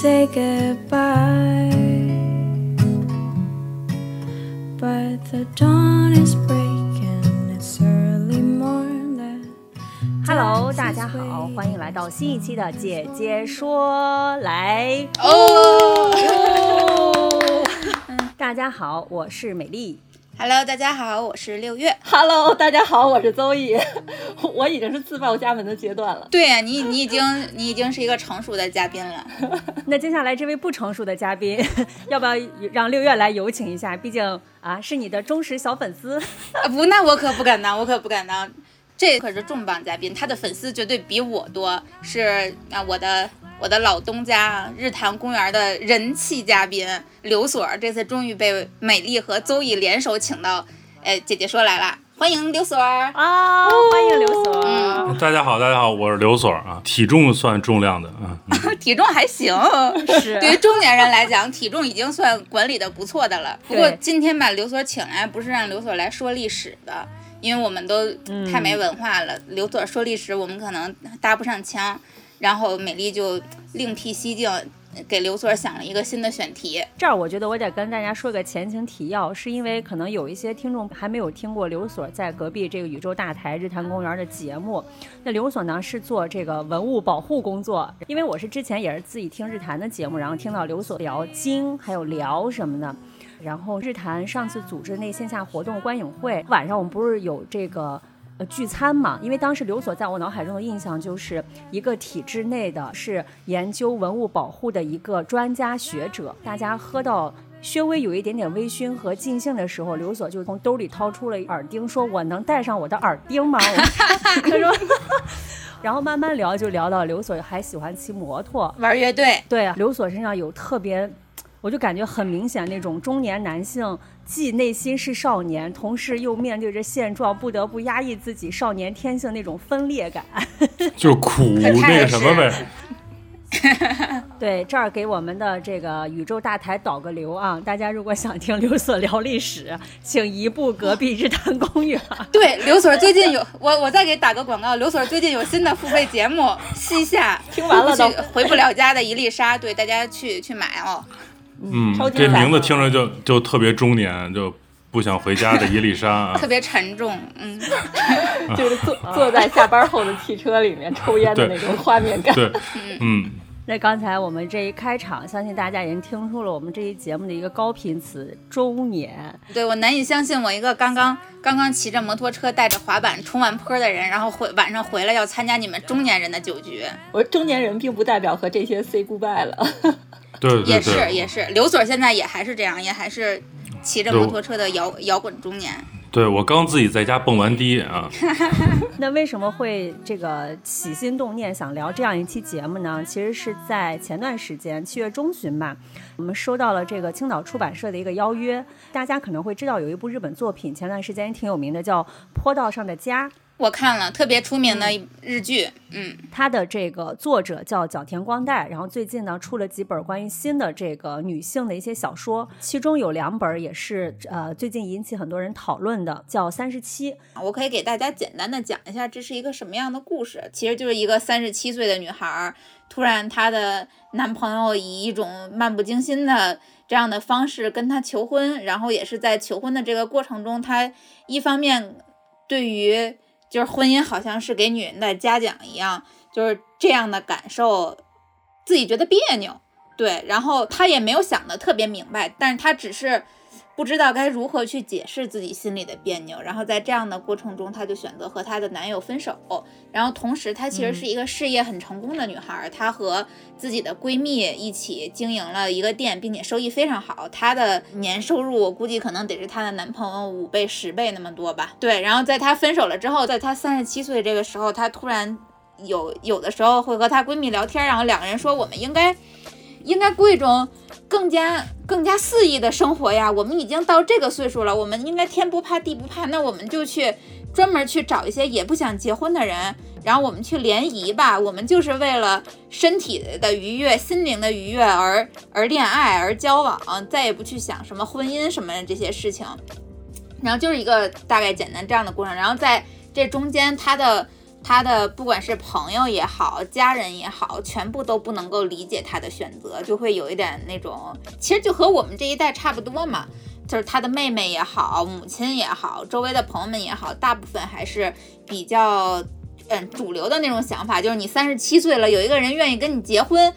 say goodbye. But the dawn is breaking, it's early morning. Hello，大家好，欢迎来到新一期的姐姐说来哦。大家好，我是美丽。，Hello，大家好，我是六月。Hello，大家好，我是邹毅，我已经是自报家门的阶段了。对呀、你你已经你已经是一个成熟的嘉宾了。那接下来这位不成熟的嘉宾，要不要让六月来有请一下？毕竟啊，是你的忠实小粉丝。啊不，那我可不敢当，我可不敢当。这可是重磅嘉宾，他的粉丝绝对比我多，是啊，我的我的老东家日坛公园的人气嘉宾刘所儿，这次终于被美丽和邹毅联手请到，哎，姐姐说来了，欢迎刘所儿。啊、欢迎刘所。嗯大家好，大家好，我是刘所啊，体重算重量的啊，嗯 体重还行，是对于中年人来讲，体重已经算管理的不错的了。不过今天把刘所请来，不是让刘所来说历史的，因为我们都太没文化了。刘所说历史，我们可能搭不上腔。然后美丽就另辟蹊径，给刘所想了一个新的选题。这儿我觉得我得跟大家说个前情提要，是因为可能有一些听众还没有听过刘所在隔壁这个宇宙大台日坛公园的节目。那刘所呢是做这个文物保护工作，因为我是之前也是自己听日坛的节目，然后听到刘所聊经还有聊什么的。然后日坛上次组织那线下活动观影会，晚上我们不是有这个。呃，聚餐嘛，因为当时刘所在我脑海中的印象就是一个体制内的，是研究文物保护的一个专家学者。大家喝到稍微有一点点微醺和尽兴的时候，刘所就从兜里掏出了耳钉，说：“我能戴上我的耳钉吗？”我 他说，然后慢慢聊，就聊到刘所还喜欢骑摩托，玩乐队，对啊，刘所身上有特别，我就感觉很明显那种中年男性，既内心是少年，同时又面对着现状，不得不压抑自己少年天性那种分裂感。就是苦那个什么呗，对，这儿给我们的这个宇宙大台导个流啊！大家如果想听刘所聊历史，请移步隔壁日坛公园。对，刘所最近有我，我再给打个广告。刘所最近有新的付费节目《西夏》，听完了都回不了家的一粒沙，对大家去去买哦。嗯超，这名字听着就就特别中年，就不想回家的伊丽莎啊 特，别沉重，嗯，就是坐 坐在下班后的汽车里面抽烟的那种画面感。对，嗯，那刚才我们这一开场，相信大家已经听出了我们这一节目的一个高频词“中年对我难以相信，我一个刚刚刚刚骑着摩托车带着滑板冲完坡的人，然后回晚上回来要参加你们中年人的酒局，我中年人并不代表和这些 say goodbye 了。对对也是，也是。刘所现在也还是这样，也还是骑着摩托车的摇摇滚中年。对我刚自己在家蹦完迪啊，”。那为什么会这个起心动念想聊这样一期节目呢？其实是在前段时间七月中旬吧，我们收到了这个青岛出版社的一个邀约。大家可能会知道有一部日本作品，前段时间也挺有名的，叫《坡道上的家》。我看了特别出名的日剧，嗯，它的这个作者叫角田光代，然后最近呢出了几本关于新的这个女性的一些小说，其中有两本也是呃最近引起很多人讨论的，叫《三十七》。我可以给大家简单的讲一下这是一个什么样的故事。其实就是一个三十七岁的女孩儿，突然她的男朋友以一种漫不经心的这样的方式跟她求婚，然后也是在求婚的这个过程中，她一方面对于就是婚姻好像是给女人的嘉奖一样，就是这样的感受，自己觉得别扭，对，然后他也没有想的特别明白，但是他只是不知道该如何去解释自己心里的别扭，然后在这样的过程中，她就选择和她的男友分手。然后同时，她其实是一个事业很成功的女孩，她和自己的闺蜜一起经营了一个店，并且收益非常好。她的年收入我估计可能得是她的男朋友五倍、十倍那么多吧。对，然后在她分手了之后，在她三十七岁这个时候，她突然有有的时候会和她闺蜜聊天，然后两个人说我们应该应该过一种更加更加肆意的生活呀。我们已经到这个岁数了，我们应该天不怕地不怕，那我们就去专门去找一些也不想结婚的人，然后我们去联谊吧。我们就是为了身体的愉悦、心灵的愉悦而而恋爱而交往，再也不去想什么婚姻什么的这些事情。然后就是一个大概简单这样的过程，然后在这中间，他的他的不管是朋友也好，家人也好，全部都不能够理解他的选择，就会有一点那种，其实就和我们这一代差不多嘛。就是他的妹妹也好，母亲也好，周围的朋友们也好，大部分还是比较嗯主流的那种想法，就是你三十七岁了，有一个人愿意跟你结婚。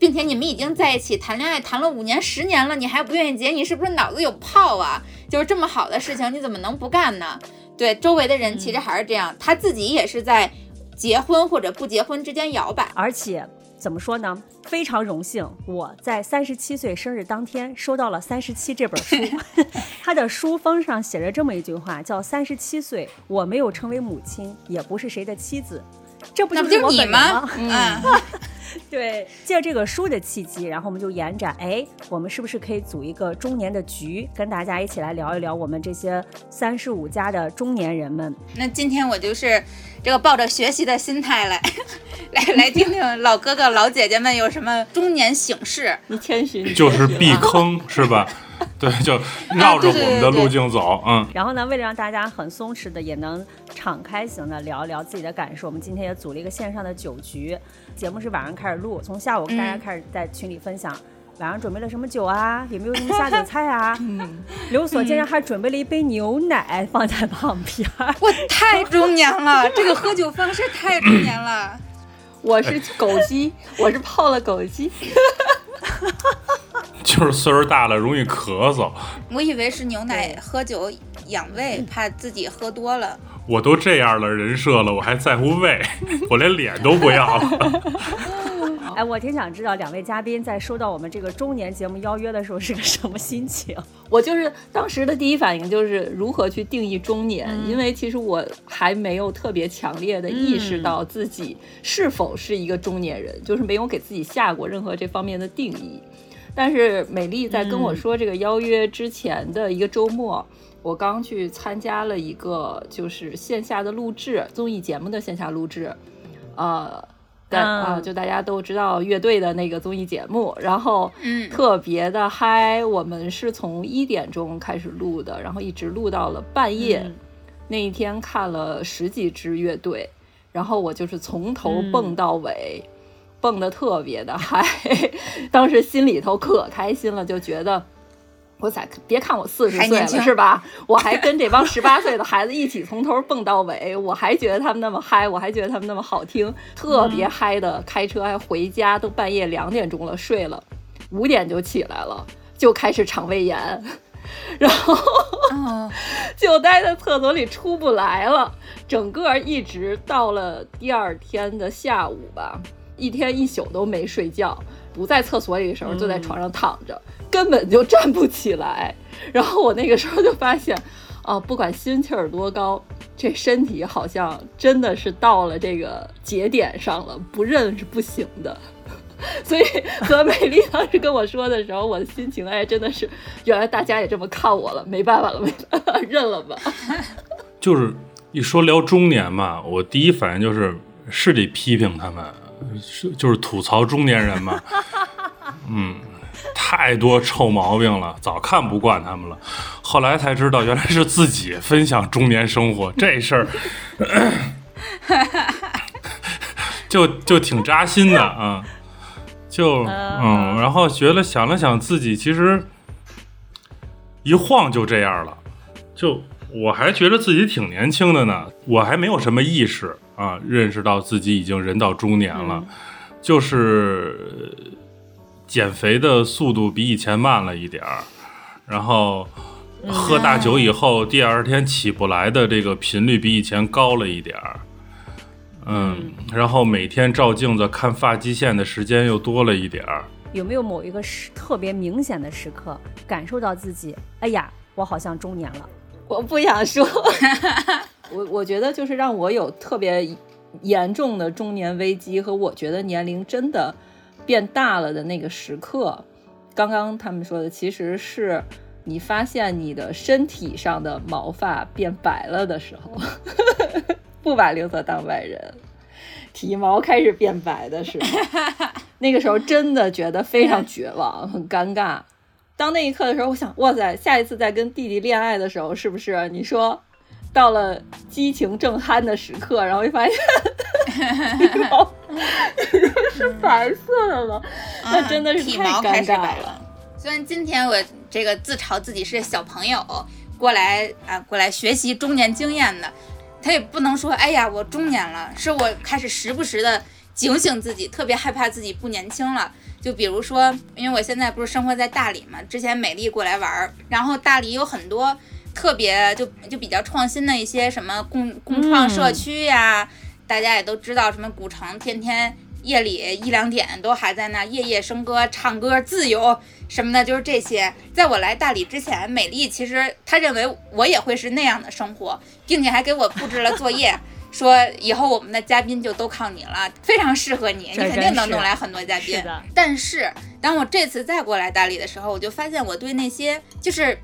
并且你们已经在一起谈恋爱谈了五年、十年了，你还不愿意结，你是不是脑子有泡啊？就是这么好的事情，你怎么能不干呢？对，周围的人其实还是这样，他自己也是在结婚或者不结婚之间摇摆。而且怎么说呢？非常荣幸，我在三十七岁生日当天收到了《三十七》这本书，它的书封上写着这么一句话，叫“三十七岁，我没有成为母亲，也不是谁的妻子”，这不就是你吗？？嗯，对，借这个书的契机，然后我们就延展，哎，我们是不是可以组一个中年的局，跟大家一起来聊一聊我们这些三十五加的中年人们？那今天我就是这个抱着学习的心态来 来来听听老哥哥老姐姐们有什么中年醒事。你谦虚，就是避坑是吧？对，就绕着我们的路径走，嗯。然后呢，为了让大家很松弛的，也能敞开型的聊一聊自己的感受，我们今天也组了一个线上的酒局。节目是晚上开始录，从下午跟大家嗯开始在群里分享。晚上准备了什么酒啊？有没有什么下酒菜啊？嗯刘所竟然还准备了一杯牛奶放在旁边儿。我太中年了，这个喝酒方式太中年了。我是枸杞，我是泡了枸杞。就是岁数大了容易咳嗽，我以为是牛奶喝酒养胃，怕自己喝多了。我都这样了人设了，我还在乎胃，我连脸都不要了。哎，我挺想知道两位嘉宾在收到我们这个中年节目邀约的时候是个什么心情？我就是当时的第一反应就是如何去定义中年，因为其实我还没有特别强烈的意识到自己是否是一个中年人，就是没有给自己下过任何这方面的定义。但是美丽在跟我说这个邀约之前的一个周末，我刚去参加了一个就是线下的录制综艺节目的线下录制，呃。但啊、嗯就大家都知道乐队的那个综艺节目，然后嗯特别的嗨。我们是从一点钟开始录的，然后一直录到了半夜。嗯那一天看了十几支乐队，然后我就是从头嗯蹦到尾，蹦得特别的嗨。当时心里头可开心了，就觉得。我咋别看我四十岁了是吧？我还跟这帮十八岁的孩子一起从头蹦到尾，我还觉得他们那么嗨，我还觉得他们那么好听，特别嗨的。开车还回家，都半夜两点钟了，睡了，五点就起来了，就开始肠胃炎，然后哦，就待在厕所里出不来了，整个一直到了第二天的下午吧，一天一宿都没睡觉。不在厕所里的时候，就在床上躺着，根本就站不起来。然后我那个时候就发现，啊，不管心气儿多高，这身体好像真的是到了这个节点上了，不认是不行的。所以和美丽当时跟我说的时候，我的心情哎，真的是，原来大家也这么看我了，没办法了，没办法，认了吧。就是一说聊中年嘛，我第一反应就是是得批评他们，是就是吐槽中年人嘛。嗯，太多臭毛病了，早看不惯他们了。后来才知道，原来是自己分享中年生活这事儿，就就挺扎心的啊。就嗯，然后觉得想了想，自己其实一晃就这样了。就我还觉得自己挺年轻的呢，我还没有什么意识啊，认识到自己已经人到中年了，就是呃减肥的速度比以前慢了一点儿，然后喝大酒以后，第二天起不来的这个频率比以前高了一点儿。嗯，然后每天照镜子看发际线的时间又多了一点儿。有没有某一个时特别明显的时刻，感受到自己，哎呀，我好像中年了？我不想说，我我觉得就是让我有特别严重的中年危机和我觉得年龄真的变大了的那个时刻。刚刚他们说的其实是你发现你的身体上的毛发变白了的时候，不把刘泽当外人，体毛开始变白的时候，那个时候真的觉得非常绝望，很尴尬。当那一刻的时候，我想，哇塞，下一次再跟弟弟恋爱的时候，是不是你说到了激情正酣的时刻，然后就发现体毛是白色的了，那真的是太尴尬了。虽然今天我这个自嘲自己是小朋友过来啊，过来学习中年经验的，他也不能说哎呀我中年了，是我开始时不时的警醒自己，特别害怕自己不年轻了。就比如说，因为我现在不是生活在大理嘛，之前美丽过来玩儿，然后大理有很多特别就就比较创新的一些什么共共创社区呀，大家也都知道，什么古城天天夜里一两点都还在那夜夜笙歌、唱歌、自由什么的，就是这些。在我来大理之前，美丽其实她认为我也会是那样的生活，并且还给我布置了作业。说以后我们的嘉宾就都靠你了，非常适合你，你肯定能弄来很多嘉宾。但是当我这次再过来大理的时候，我就发现我对那些就是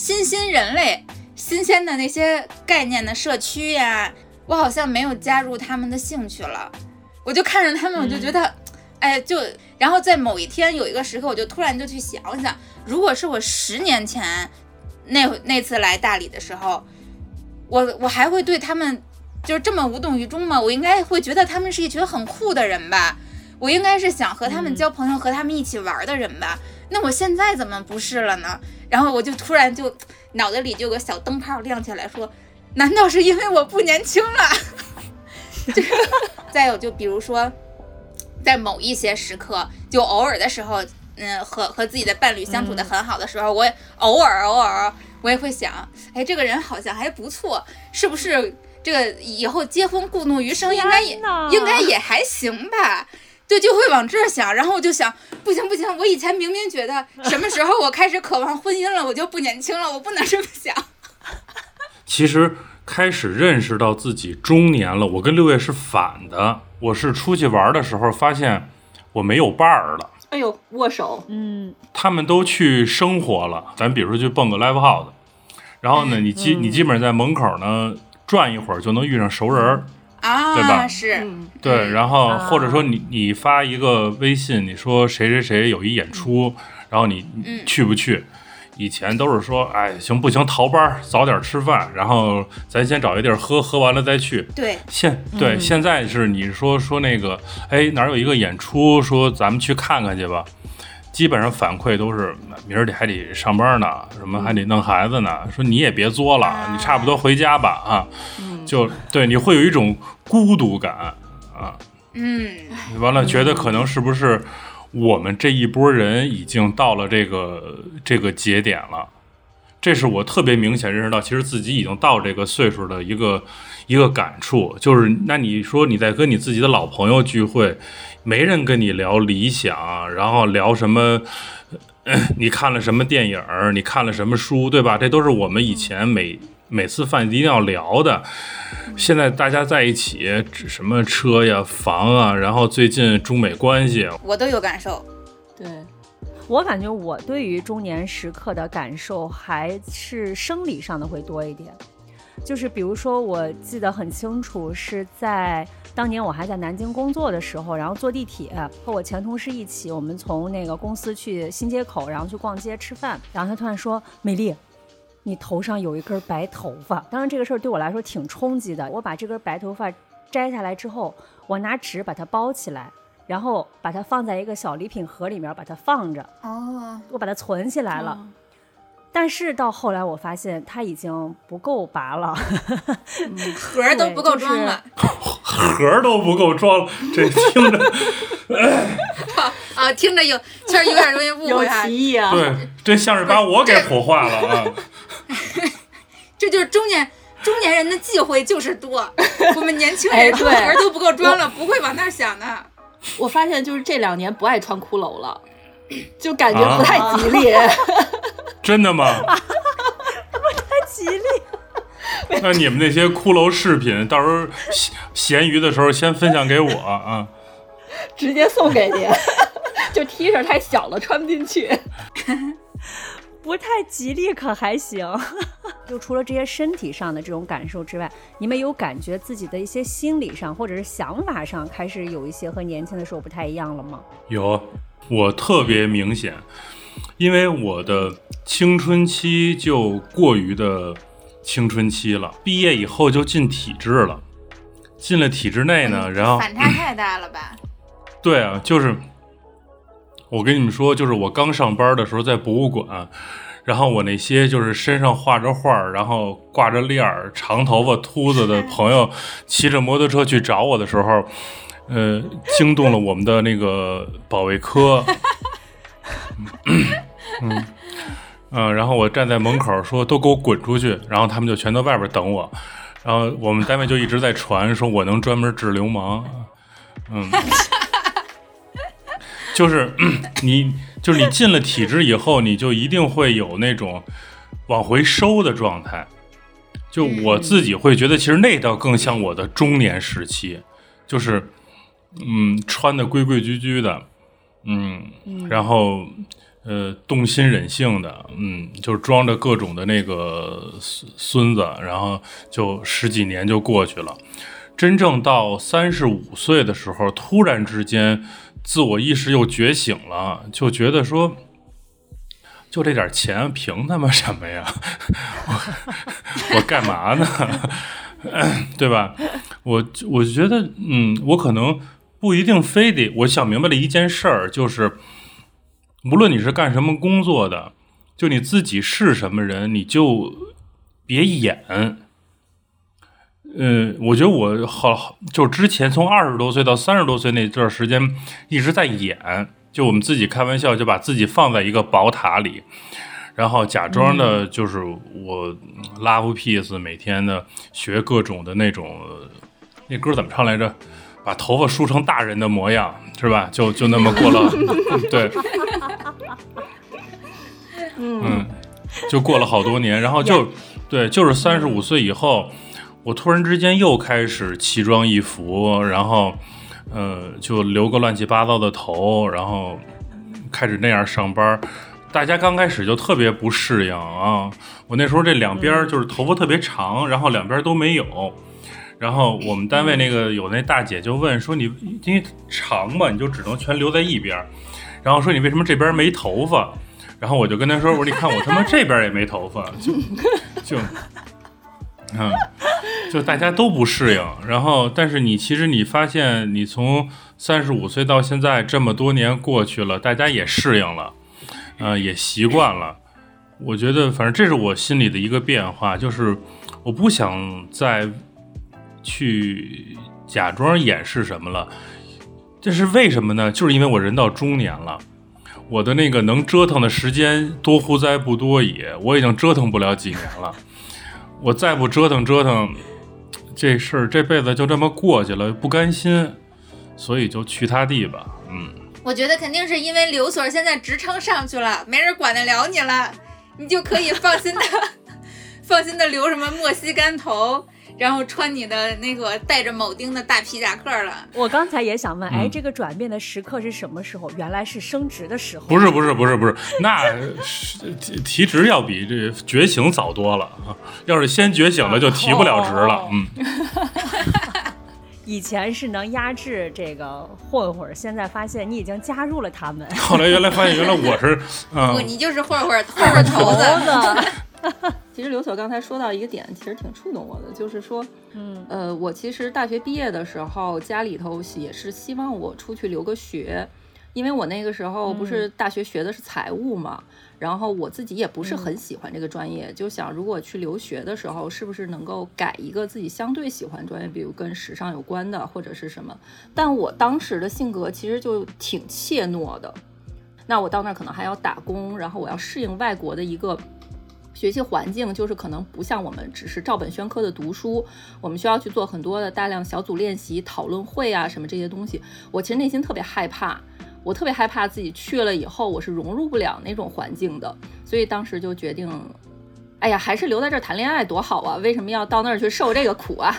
新新人类、新鲜的那些概念的社区呀，我好像没有加入他们的兴趣了。我就看着他们，我就觉得，哎，就然后在某一天有一个时刻，我就突然就去想想，如果是我十年前那那次来大理的时候，我我还会对他们就是这么无动于衷吗？我应该会觉得他们是一群很酷的人吧。我应该是想和他们交朋友、和他们一起玩的人吧？那我现在怎么不是了呢？然后我就突然就脑袋里就有个小灯泡亮起来，说：难道是因为我不年轻了？就是再有就比如说，在某一些时刻，就偶尔的时候，嗯，和和自己的伴侣相处的很好的时候，我也偶尔偶尔我也会想，哎，这个人好像还不错，是不是？这个以后结婚故弄余生，应该也应该也还行吧。对，就会往这儿想，然后我就想，不行不行，我以前明明觉得什么时候我开始渴望婚姻了，我就不年轻了，我不能这么想。其实开始认识到自己中年了，我跟六月是反的。我是出去玩的时候发现我没有伴儿了，哎呦，握手，嗯，他们都去生活了。咱比如说去蹦个 live house，然后呢，你基你基本上在门口呢转一会儿就能遇上熟人儿，对吧啊，是，嗯，对，然后啊或者说你你发一个微信，你说谁谁谁有一演出，然后你嗯去不去？以前都是说，哎，行不行？逃班儿，早点吃饭，然后咱先找一地儿喝，喝完了再去。对，现对、嗯现在是你说说那个，哎，哪儿有一个演出，说咱们去看看去吧。基本上反馈都是明儿得还得上班呢，什么还得弄孩子呢。说你也别作了，你差不多回家吧啊。就对，你会有一种孤独感啊。嗯，完了，觉得可能是不是我们这一波人已经到了这个这个节点了？这是我特别明显认识到，其实自己已经到这个岁数的一个一个感触。就是，那你说你在跟你自己的老朋友聚会，没人跟你聊理想，然后聊什么？呃你看了什么电影儿？你看了什么书？对吧？这都是我们以前每每次饭一定要聊的。现在大家在一起，指什么车呀、房啊，然后最近中美关系，我都有感受。对，我感觉我对于中年时刻的感受还是生理上的会多一点。就是比如说，我记得很清楚，是在当年我还在南京工作的时候，然后坐地铁和我前同事一起，我们从那个公司去新街口，然后去逛街吃饭，然后他突然说：“美丽，你头上有一根白头发。”当然这个事儿对我来说挺冲击的。我把这根白头发摘下来之后，我拿纸把它包起来，然后把它放在一个小礼品盒里面，把它放着。哦，我把它存起来了。但是到后来，我发现它已经不够拔了，盒儿都不够装了。盒儿都不够装，这听着，啊，听着有确实有点容易误会哈。歧义啊，对，这像是把我给火化了啊！这就是中年中年人的忌讳就是多，我们年轻哎人盒对儿都不够装了，不会往那儿想的。我发现就是这两年不爱穿骷髅了，就感觉不太吉利。真的吗？不太吉利。那你们那些骷髅饰品，到时候闲闲鱼的时候先分享给我啊。直接送给您，就 T 恤太小了，穿不进去。不太吉利，可还行。就除了这些身体上的这种感受之外，你们有感觉自己的一些心理上或者是想法上开始有一些和年轻的时候不太一样了吗？有，我特别明显，因为我的青春期就过于的青春期了，毕业以后就进体制了，进了体制内呢，然后反差太大了吧？对啊，就是我跟你们说，就是我刚上班的时候在博物馆，然后我那些就是身上画着画儿，然后挂着链儿、长头发秃子的朋友，骑着摩托车去找我的时候，呃，惊动了我们的那个保卫科。嗯嗯，然后我站在门口说：“都给我滚出去！”然后他们就全都外边等我。然后我们单位就一直在传说我能专门治流氓。嗯。就是 你，就是你进了体制以后，你就一定会有那种往回收的状态。就我自己会觉得，其实那倒更像我的中年时期，就是嗯，穿的规规矩矩的，嗯，然后呃，动心忍性的，嗯，就装着各种的那个孙孙子，然后就十几年就过去了。真正到三十五岁的时候，突然之间。自我意识又觉醒了，就觉得说，就这点钱凭他妈什么呀？我 我干嘛呢？对吧？我我觉得，嗯，我可能不一定非得。我想明白了一件事儿，就是无论你是干什么工作的，就你自己是什么人，你就别演。嗯，我觉得我好，就之前从二十多岁到三十多岁那段时间一直在演，就我们自己开玩笑，就把自己放在一个宝塔里，然后假装的就是我 love peace，每天的学各种的那种，那歌怎么唱来着？把头发梳成大人的模样，是吧？就就那么过了，对，嗯，就过了好多年，然后就对，就是三十五岁以后。我突然之间又开始奇装异服，然后，呃，就留个乱七八糟的头，然后开始那样上班。大家刚开始就特别不适应啊！我那时候这两边就是头发特别长，然后两边都没有。然后我们单位那个有那大姐就问说：“你因为长嘛，你就只能全留在一边。”然后说：“你为什么这边没头发？”然后我就跟她说：“我说你看我他妈这边也没头发，就就。”嗯，就大家都不适应，然后，但是你其实你发现，你从三十五岁到现在这么多年过去了，大家也适应了，呃，也习惯了。我觉得，反正这是我心里的一个变化，就是我不想再去假装掩饰什么了。这是为什么呢？就是因为我人到中年了，我的那个能折腾的时间多乎哉不多也，我已经折腾不了几年了。我再不折腾折腾，这事儿这辈子就这么过去了，不甘心，所以就去他地吧。嗯，我觉得肯定是因为刘所现在职称上去了，没人管得了你了，你就可以放心的、放心的留什么莫西干头。然后穿你的那个带着铆钉的大皮夹克了。我刚才也想问，哎，这个转变的时刻是什么时候？原来是升职的时候。不是不是不是不是，那提职要比这觉醒早多了啊！要是先觉醒了，就提不了职了。嗯。以前是能压制这个混混，现在发现你已经加入了他们。后来原来发现，原来我是，不，你就是混混，混混头子。其实刘所刚才说到一个点，其实挺触动我的，就是说，嗯，呃，我其实大学毕业的时候，家里头也是希望我出去留个学，因为我那个时候不是大学学的是财务嘛，然后我自己也不是很喜欢这个专业，就想如果去留学的时候，是不是能够改一个自己相对喜欢专业，比如跟时尚有关的或者是什么？但我当时的性格其实就挺怯懦的，那我到那儿可能还要打工，然后我要适应外国的一个。学习环境就是可能不像我们只是照本宣科的读书，我们需要去做很多的大量小组练习、讨论会啊什么这些东西。我其实内心特别害怕，我特别害怕自己去了以后我是融入不了那种环境的，所以当时就决定哎呀，还是留在这儿谈恋爱多好啊！为什么要到那儿去受这个苦啊？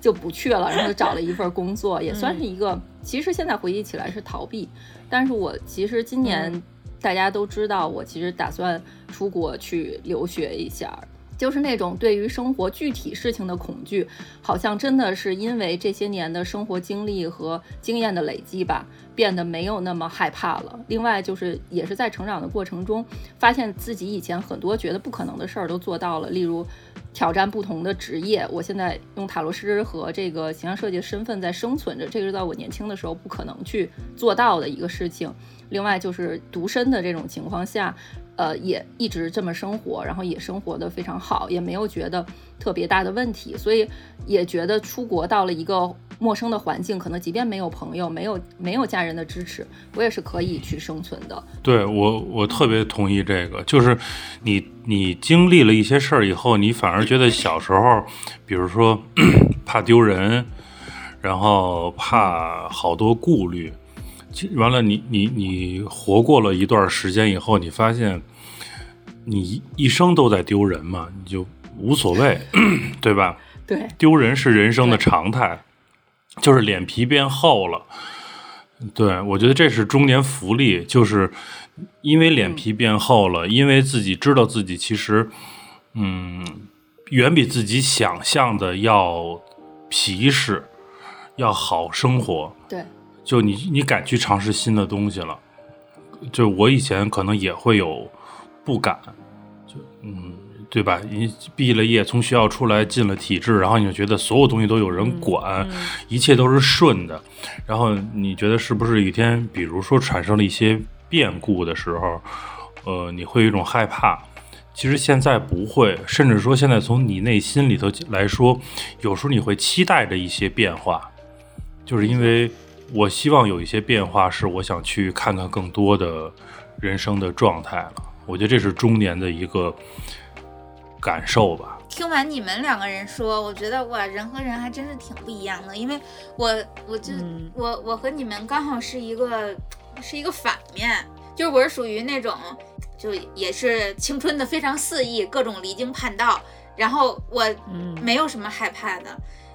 就不去了，然后就找了一份工作，也算是一个。其实现在回忆起来是逃避，但是我其实今年大家都知道，我其实打算出国去留学一下。就是那种对于生活具体事情的恐惧，好像真的是因为这些年的生活经历和经验的累积吧，变得没有那么害怕了。另外就是也是在成长的过程中，发现自己以前很多觉得不可能的事儿都做到了，例如挑战不同的职业。我现在用塔罗师和这个形象设计的身份在生存着，这个是在我年轻的时候不可能去做到的一个事情。另外就是独身的这种情况下。呃，也一直这么生活，然后也生活的非常好，也没有觉得特别大的问题，所以也觉得出国到了一个陌生的环境，可能即便没有朋友，没有没有家人的支持，我也是可以去生存的。对我，我特别同意这个，就是你你经历了一些事儿以后，你反而觉得小时候，比如说 怕丢人，然后怕好多顾虑。完了，你你你活过了一段时间以后，你发现你一生都在丢人嘛，你就无所谓，对吧？对，丢人是人生的常态，就是脸皮变厚了。对我觉得这是中年福利，就是因为脸皮变厚了，因为自己知道自己其实，嗯，远比自己想象的要皮实，要好生活。对。就你，你敢去尝试新的东西了。就我以前可能也会有不敢，就嗯，对吧？你毕了业，从学校出来，进了体制，然后你就觉得所有东西都有人管，一切都是顺的。然后你觉得是不是一天，比如说产生了一些变故的时候，呃，你会有一种害怕？其实现在不会，甚至说现在从你内心里头来说，有时候你会期待着一些变化，就是因为。我希望有一些变化，是我想去看看更多的人生的状态了。我觉得这是中年的一个感受吧。听完你们两个人说，我觉得哇，人和人还真是挺不一样的。因为我，我就我我和你们刚好是一个是一个反面，就是我是属于那种就也是青春的非常肆意，各种离经叛道，然后我没有什么害怕的。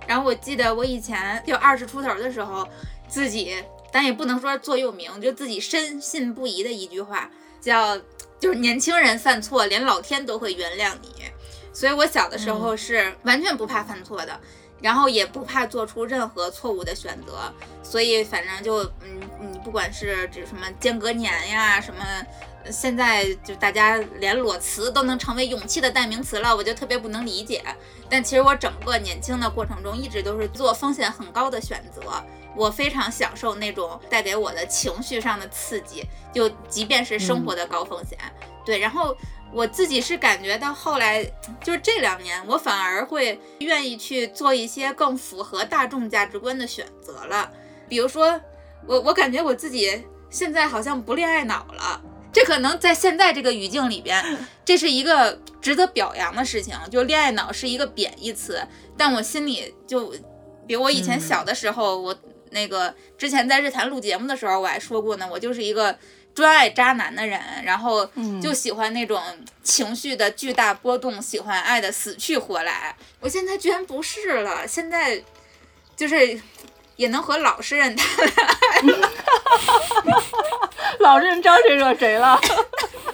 然后我记得我以前就二十出头的时候。自己，但也不能说座右铭，就自己深信不疑的一句话，叫就是年轻人犯错，连老天都会原谅你。所以我小的时候是完全不怕犯错的，然后也不怕做出任何错误的选择。所以反正就嗯，你不管是指什么间隔年呀，什么。现在就大家连裸辞都能成为勇气的代名词了，我就特别不能理解。但其实我整个年轻的过程中，一直都是做风险很高的选择。我非常享受那种带给我的情绪上的刺激，就即便是生活的高风险。对，然后我自己是感觉到后来，就是这两年，我反而会愿意去做一些更符合大众价值观的选择了。比如说，我我感觉我自己现在好像不恋爱脑了。这可能在现在这个语境里边，这是一个值得表扬的事情。就恋爱脑是一个贬义词，但我心里就，比如我以前小的时候，我那个之前在日坛录节目的时候，我还说过呢，我就是一个专爱渣男的人，然后就喜欢那种情绪的巨大波动，喜欢爱的死去活来。我现在居然不是了，现在就是。也能和老实人谈恋爱，老实人招谁惹谁了？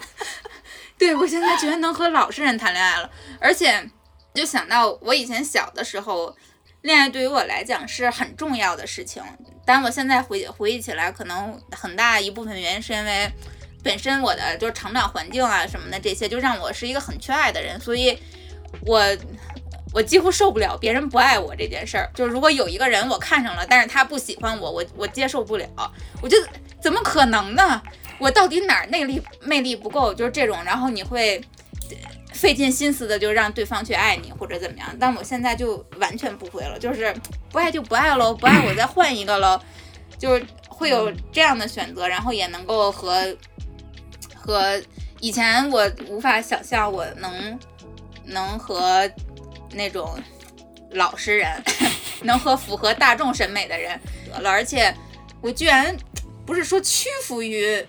对我现在居然能和老实人谈恋爱了，而且就想到我以前小的时候，恋爱对于我来讲是很重要的事情。但我现在回回忆起来，可能很大一部分原因是因为本身我的就是成长环境啊什么的这些，就让我是一个很缺爱的人，所以我。我几乎受不了别人不爱我这件事儿，就是如果有一个人我看上了，但是他不喜欢我，我我接受不了。我觉得怎么可能呢？我到底哪儿内力魅力不够？就是这种，然后你会费尽心思的就让对方去爱你或者怎么样。但我现在就完全不会了，就是不爱就不爱喽，不爱我再换一个喽，就是会有这样的选择，然后也能够和和以前我无法想象我能能和。那种老实人，能和符合大众审美的人得了，而且我居然不是说屈服于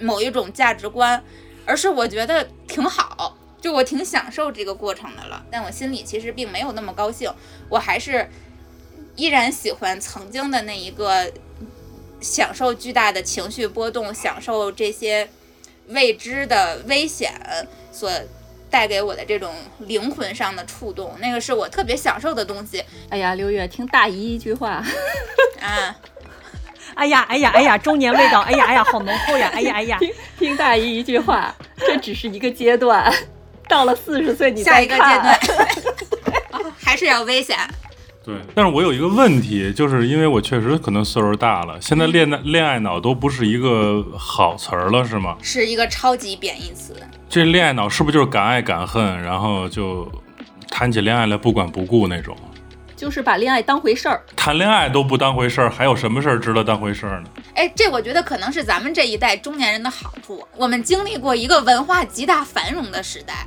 某一种价值观，而是我觉得挺好，就我挺享受这个过程的了，但我心里其实并没有那么高兴，我还是依然喜欢曾经的那一个享受巨大的情绪波动，享受这些未知的危险所带给我的这种灵魂上的触动，那个是我特别享受的东西哎呀，六月听大姨一句话，啊。哎呀哎呀哎呀，中年味道，哎呀哎呀，好浓厚呀，哎呀哎呀，听听大姨一句话，这只是一个阶段，到了四十岁你再下一个阶看段啊 还是要危险。对，但是我有一个问题，就是因为我确实可能岁数大了，现在恋爱恋爱脑都不是一个好词儿了，是吗？是一个超级贬义词。这恋爱脑是不是就是敢爱敢恨，然后就谈起恋爱来不管不顾那种？就是把恋爱当回事儿。谈恋爱都不当回事儿，还有什么事儿值得当回事儿呢？哎，这我觉得可能是咱们这一代中年人的好处。我们经历过一个文化极大繁荣的时代，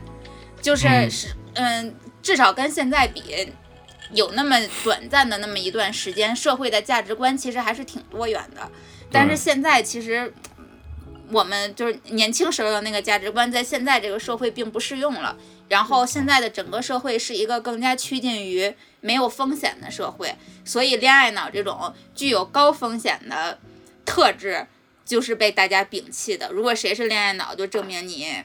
就是嗯是嗯，至少跟现在比，有那么短暂的那么一段时间，社会的价值观其实还是挺多元的。但是现在其实。我们就是年轻时候的那个价值观，在现在这个社会并不适用了。然后现在的整个社会是一个更加趋近于没有风险的社会，所以恋爱脑这种具有高风险的特质就是被大家摒弃的。如果谁是恋爱脑，就证明你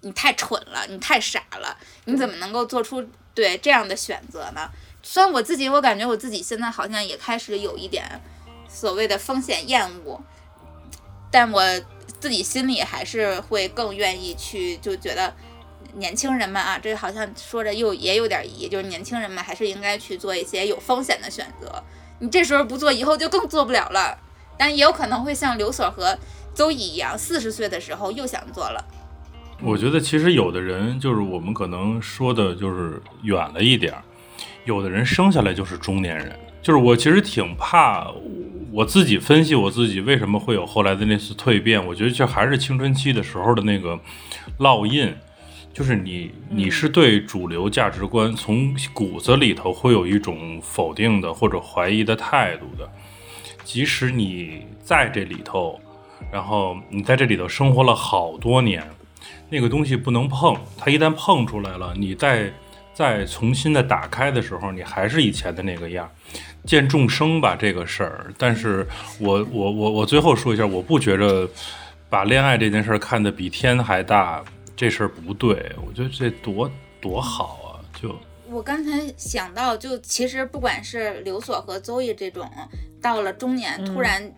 你太蠢了，你太傻了，你怎么能够做出对这样的选择呢？虽然我自己，我感觉我自己现在好像也开始有一点所谓的风险厌恶，但我自己心里还是会更愿意去，就觉得年轻人们啊，这好像说着又也有点疑，就是年轻人们还是应该去做一些有风险的选择。你这时候不做，以后就更做不了了。但也有可能会像刘所和邹乙一样，四十岁的时候又想做了。我觉得其实有的人就是我们可能说的就是远了一点儿，有的人生下来就是中年人。就是我其实挺怕我自己分析我自己为什么会有后来的那次蜕变，我觉得这还是青春期的时候的那个烙印，就是你你是对主流价值观从骨子里头会有一种否定的或者怀疑的态度的，即使你在这里头，然后你在这里头生活了好多年，那个东西不能碰，它一旦碰出来了，你再再重新的打开的时候，你还是以前的那个样。见众生吧这个事儿，但是我我我我最后说一下，我不觉着把恋爱这件事儿看得比天还大，这事儿不对。我觉得这多多好啊！就我刚才想到，就其实不管是刘所和邹毅这种到了中年突然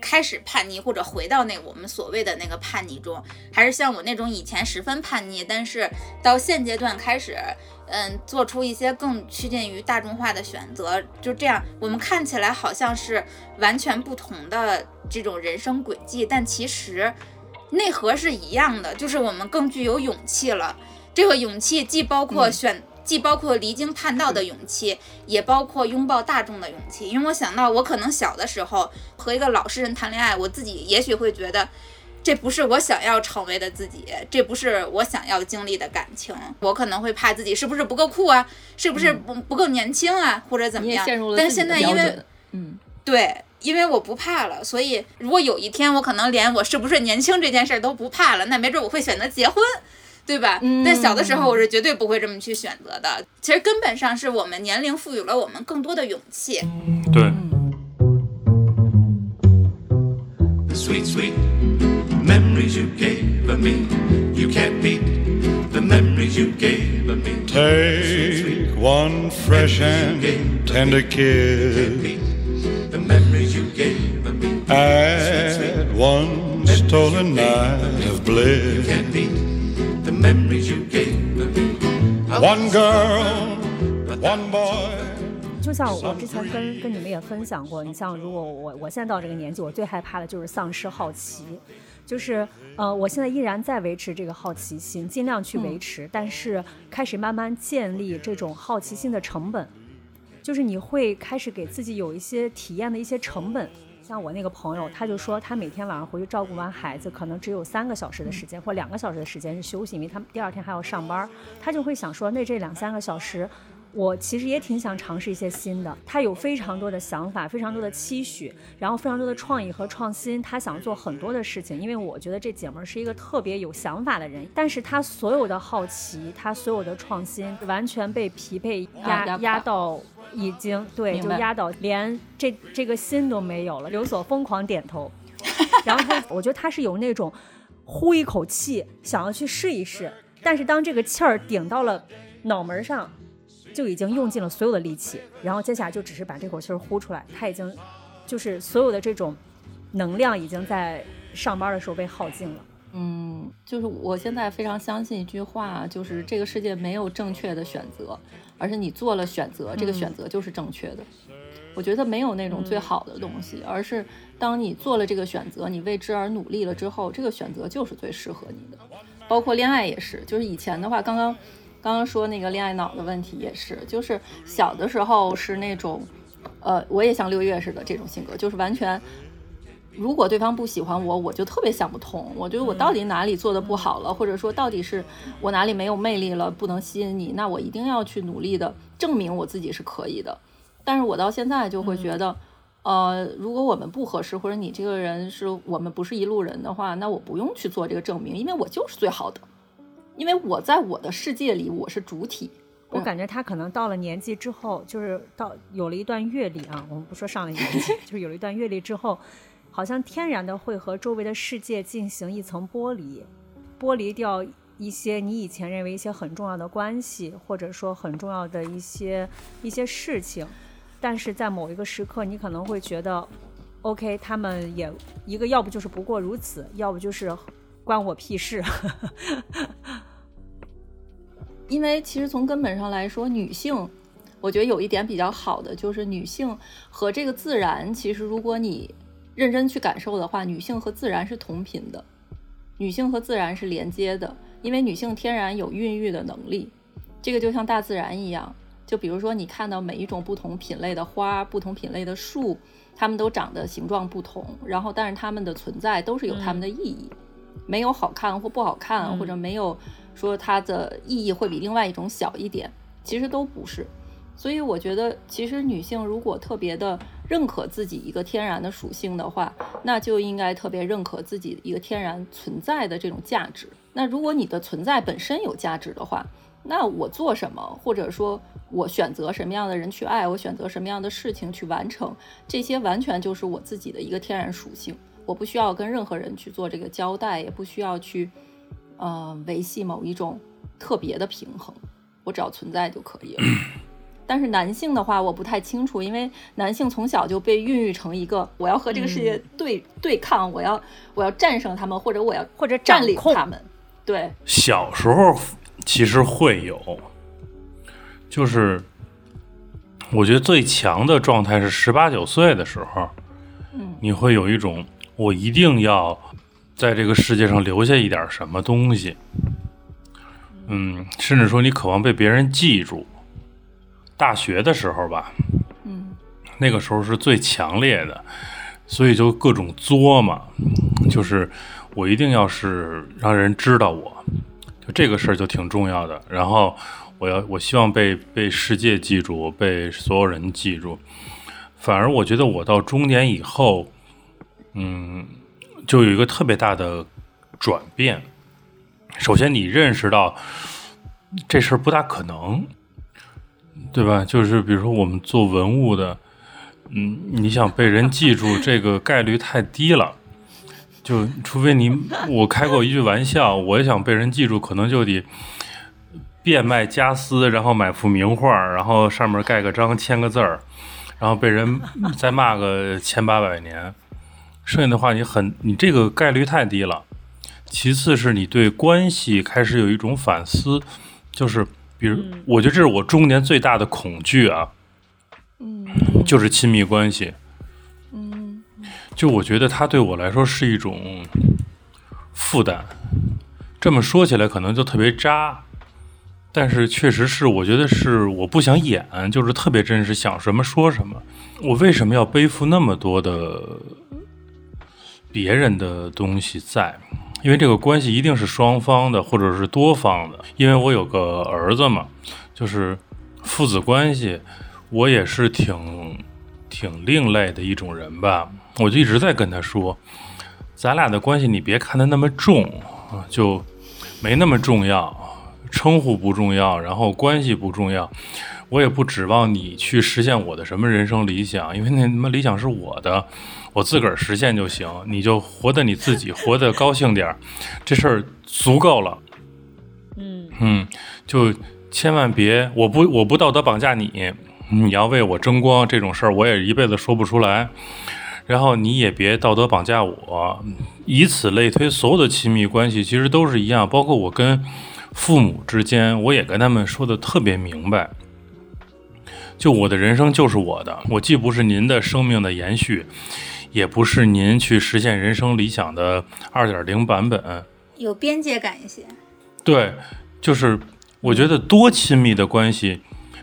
开始叛逆，或者回到那我们所谓的那个叛逆中，还是像我那种以前十分叛逆，但是到现阶段开始，嗯，做出一些更趋近于大众化的选择，就这样，我们看起来好像是完全不同的这种人生轨迹，但其实内核是一样的，就是我们更具有勇气了。这个勇气既包括选，既包括离经叛道的勇气，也包括拥抱大众的勇气。因为我想到，我可能小的时候和一个老实人谈恋爱，我自己也许会觉得。这不是我想要成为的自己，这不是我想要经历的感情。我可能会怕自己是不是不够酷啊，是不是不不够年轻啊，或者怎么样但是现在因为。嗯，对，因为我不怕了，所以如果有一天我可能连我是不是年轻这件事儿都不怕了，那没准我会选择结婚，对吧？嗯但小的时候我是绝对不会这么去选择的。其实根本上是我们年龄赋予了我们更多的勇气。对，sweet, sweet memories you gave of me. You can't beat the memories you gave of me. Take one fresh and tender kiss. Beat the memories you one stolen night of bliss. Can't beat the memories you gave me. One girl, one boy. 就像我之前跟跟你们也分享过，你像如果我我现在到这个年纪，我最害怕的就是丧失好奇，就是呃，我现在依然在维持这个好奇心，尽量去维持，但是开始慢慢建立这种好奇心的成本，就是你会开始给自己有一些体验的一些成本。像我那个朋友，他就说他每天晚上回去照顾完孩子，可能只有三个小时的时间或两个小时的时间是休息，因为他们第二天还要上班儿。他就会想说，那这两三个小时，我其实也挺想尝试一些新的。他有非常多的想法，非常多的期许，然后非常多的创意和创新。他想做很多的事情，因为我觉得这姐们儿是一个特别有想法的人。但是她所有的好奇，她所有的创新，完全被疲惫压啊压到已经对，就压到连这这个心都没有了。刘所疯狂点头，然后他我觉得他是有那种呼一口气想要去试一试，但是当这个气儿顶到了脑门上，就已经用尽了所有的力气，然后接下来就只是把这口气儿呼出来，他已经就是所有的这种能量已经在上班的时候被耗尽了。嗯，就是我现在非常相信一句话，就是这个世界没有正确的选择，而是你做了选择，这个选择就是正确的。我觉得没有那种最好的东西，而是当你做了这个选择，你为之而努力了之后，这个选择就是最适合你的。包括恋爱也是，就是以前的话，刚刚刚刚说那个恋爱脑的问题也是，就是小的时候是那种，呃，我也像六月似的这种性格，就是完全如果对方不喜欢我，我就特别想不通，我觉得我到底哪里做的不好了，或者说到底是我哪里没有魅力了，不能吸引你，那我一定要去努力的证明我自己是可以的。但是我到现在就会觉得，呃，如果我们不合适，或者你这个人是我们不是一路人的话，那我不用去做这个证明，因为我就是最好的，因为我在我的世界里我是主体。我感觉他可能到了年纪之后，就是到有了一段阅历啊，我们不说上了年纪，就是有了一段阅历之后，好像天然的会和周围的世界进行一层剥离，剥离掉一些你以前认为一些很重要的关系，或者说很重要的一些一些事情，但是在某一个时刻，你可能会觉得，OK，他们也一个要不就是不过如此，要不就是关我屁事。因为其实从根本上来说，女性，我觉得有一点比较好的就是女性和这个自然，其实如果你认真去感受的话，女性和自然是同频的，女性和自然是连接的，因为女性天然有孕育的能力，这个就像大自然一样，就比如说你看到每一种不同品类的花、不同品类的树，它们都长得形状不同，然后但是它们的存在都是有它们的意义，没有好看或不好看，或者没有。说它的意义会比另外一种小一点，其实都不是。所以我觉得，其实女性如果特别的认可自己一个天然的属性的话，那就应该特别认可自己一个天然存在的这种价值。那如果你的存在本身有价值的话，那我做什么，或者说我选择什么样的人去爱，我选择什么样的事情去完成，这些完全就是我自己的一个天然属性。我不需要跟任何人去做这个交代，也不需要去。呃，维系某一种特别的平衡，我只要存在就可以了。但是男性的话，我不太清楚，因为男性从小就被孕育成一个我要和这个世界对、对抗，我要我要战胜他们，或者我要或者占领他们。对，小时候其实会有，就是我觉得最强的状态是十八九岁的时候，嗯你会有一种我一定要在这个世界上留下一点什么东西，嗯，甚至说你渴望被别人记住。大学的时候吧，嗯那个时候是最强烈的，所以就各种作嘛，就是我一定要是让人知道我，就这个事儿就挺重要的。然后我要我希望被被世界记住，被所有人记住。反而我觉得我到中年以后，嗯，就有一个特别大的转变。首先，你认识到这事儿不大可能，对吧？就是比如说我们做文物的，嗯，你想被人记住，这个概率太低了。就除非你，我开过一句玩笑，我也想被人记住，可能就得变卖家私，然后买幅名画，然后上面盖个章，签个字儿，然后被人再骂个千八百年。剩下的话，你很，你这个概率太低了。其次是你对关系开始有一种反思，就是比如，我觉得这是我中年最大的恐惧啊，嗯就是亲密关系。嗯就我觉得它对我来说是一种负担。这么说起来可能就特别渣，但是确实是，我觉得是我不想演，就是特别真实，想什么说什么。我为什么要背负那么多的别人的东西在？因为这个关系一定是双方的，或者是多方的。因为我有个儿子嘛，就是父子关系，我也是挺挺另类的一种人吧。我就一直在跟他说，咱俩的关系你别看得那么重，就没那么重要，称呼不重要，然后关系不重要。我也不指望你去实现我的什么人生理想，因为那他妈理想是我的，我自个儿实现就行。你就活得你自己，活得高兴点儿，这事儿足够了。嗯嗯，就千万别，我不我不道德绑架你，你要为我争光这种事儿，我也一辈子说不出来。然后你也别道德绑架我，以此类推，所有的亲密关系其实都是一样，包括我跟父母之间，我也跟他们说的特别明白。就我的人生就是我的，我既不是您的生命的延续，也不是您去实现人生理想的二点零版本。有边界感一些。对，就是我觉得多亲密的关系，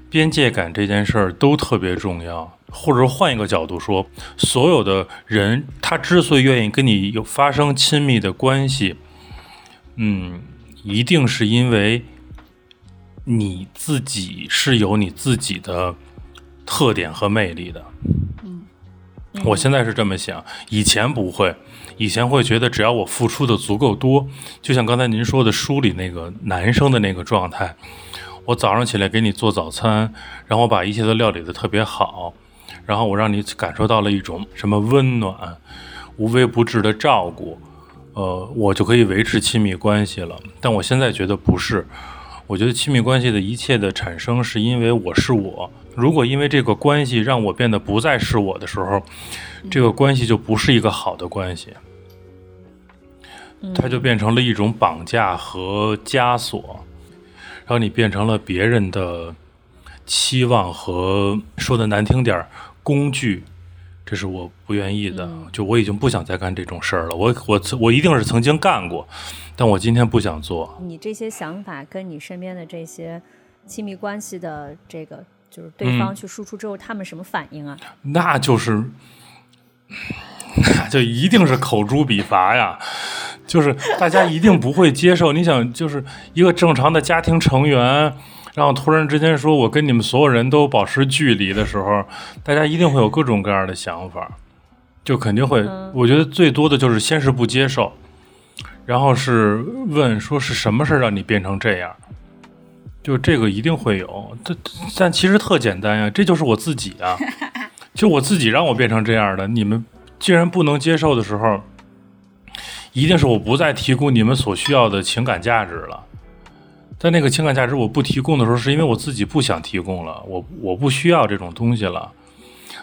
边界感这件事儿都特别重要。或者换一个角度说，所有的人他之所以愿意跟你有发生亲密的关系，嗯，一定是因为你自己是有你自己的特点和魅力的。我现在是这么想，以前不会，以前会觉得只要我付出的足够多，就像刚才您说的书里那个男生的那个状态，我早上起来给你做早餐，然后我把一切都料理的特别好，然后我让你感受到了一种什么温暖、无微不至的照顾，呃，我就可以维持亲密关系了。但我现在觉得不是，我觉得亲密关系的一切的产生是因为我是我。如果因为这个关系让我变得不再是我的时候，这个关系就不是一个好的关系，它就变成了一种绑架和枷锁，然后你变成了别人的期望和说的难听点儿工具，这是我不愿意的。就我已经不想再干这种事儿了。我我我一定是曾经干过，但我今天不想做。你这些想法跟你身边的这些亲密关系的这个，就是对方去输出之后，他们什么反应啊？那就是，那就一定是口诛笔伐呀！就是大家一定不会接受。你想，就是一个正常的家庭成员，然后突然之间说我跟你们所有人都保持距离的时候，大家一定会有各种各样的想法，就肯定会。我觉得最多的就是先是不接受，然后是问说是什么事儿让你变成这样。就这个一定会有，这但其实特简单呀，这就是我自己啊，就我自己让我变成这样的。你们既然不能接受的时候，一定是我不再提供你们所需要的情感价值了。但那个情感价值我不提供的时候，是因为我自己不想提供了，我我不需要这种东西了。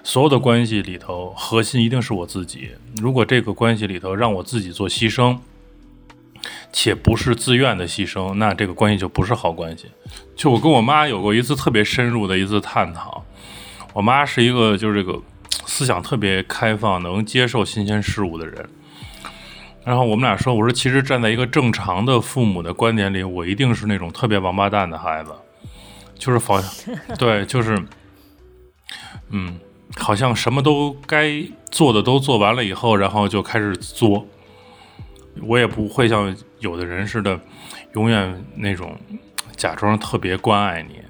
所有的关系里头，核心一定是我自己。如果这个关系里头让我自己做牺牲，且不是自愿的牺牲，那这个关系就不是好关系。就我跟我妈有过一次特别深入的一次探讨。我妈是一个就是这个思想特别开放、能接受新鲜事物的人。然后我们俩说，我说其实站在一个正常的父母的观点里，我一定是那种特别王八蛋的孩子，就是好像对，就是嗯，好像什么都该做的都做完了以后，然后就开始作。我也不会像有的人似的，永远那种假装特别关爱你，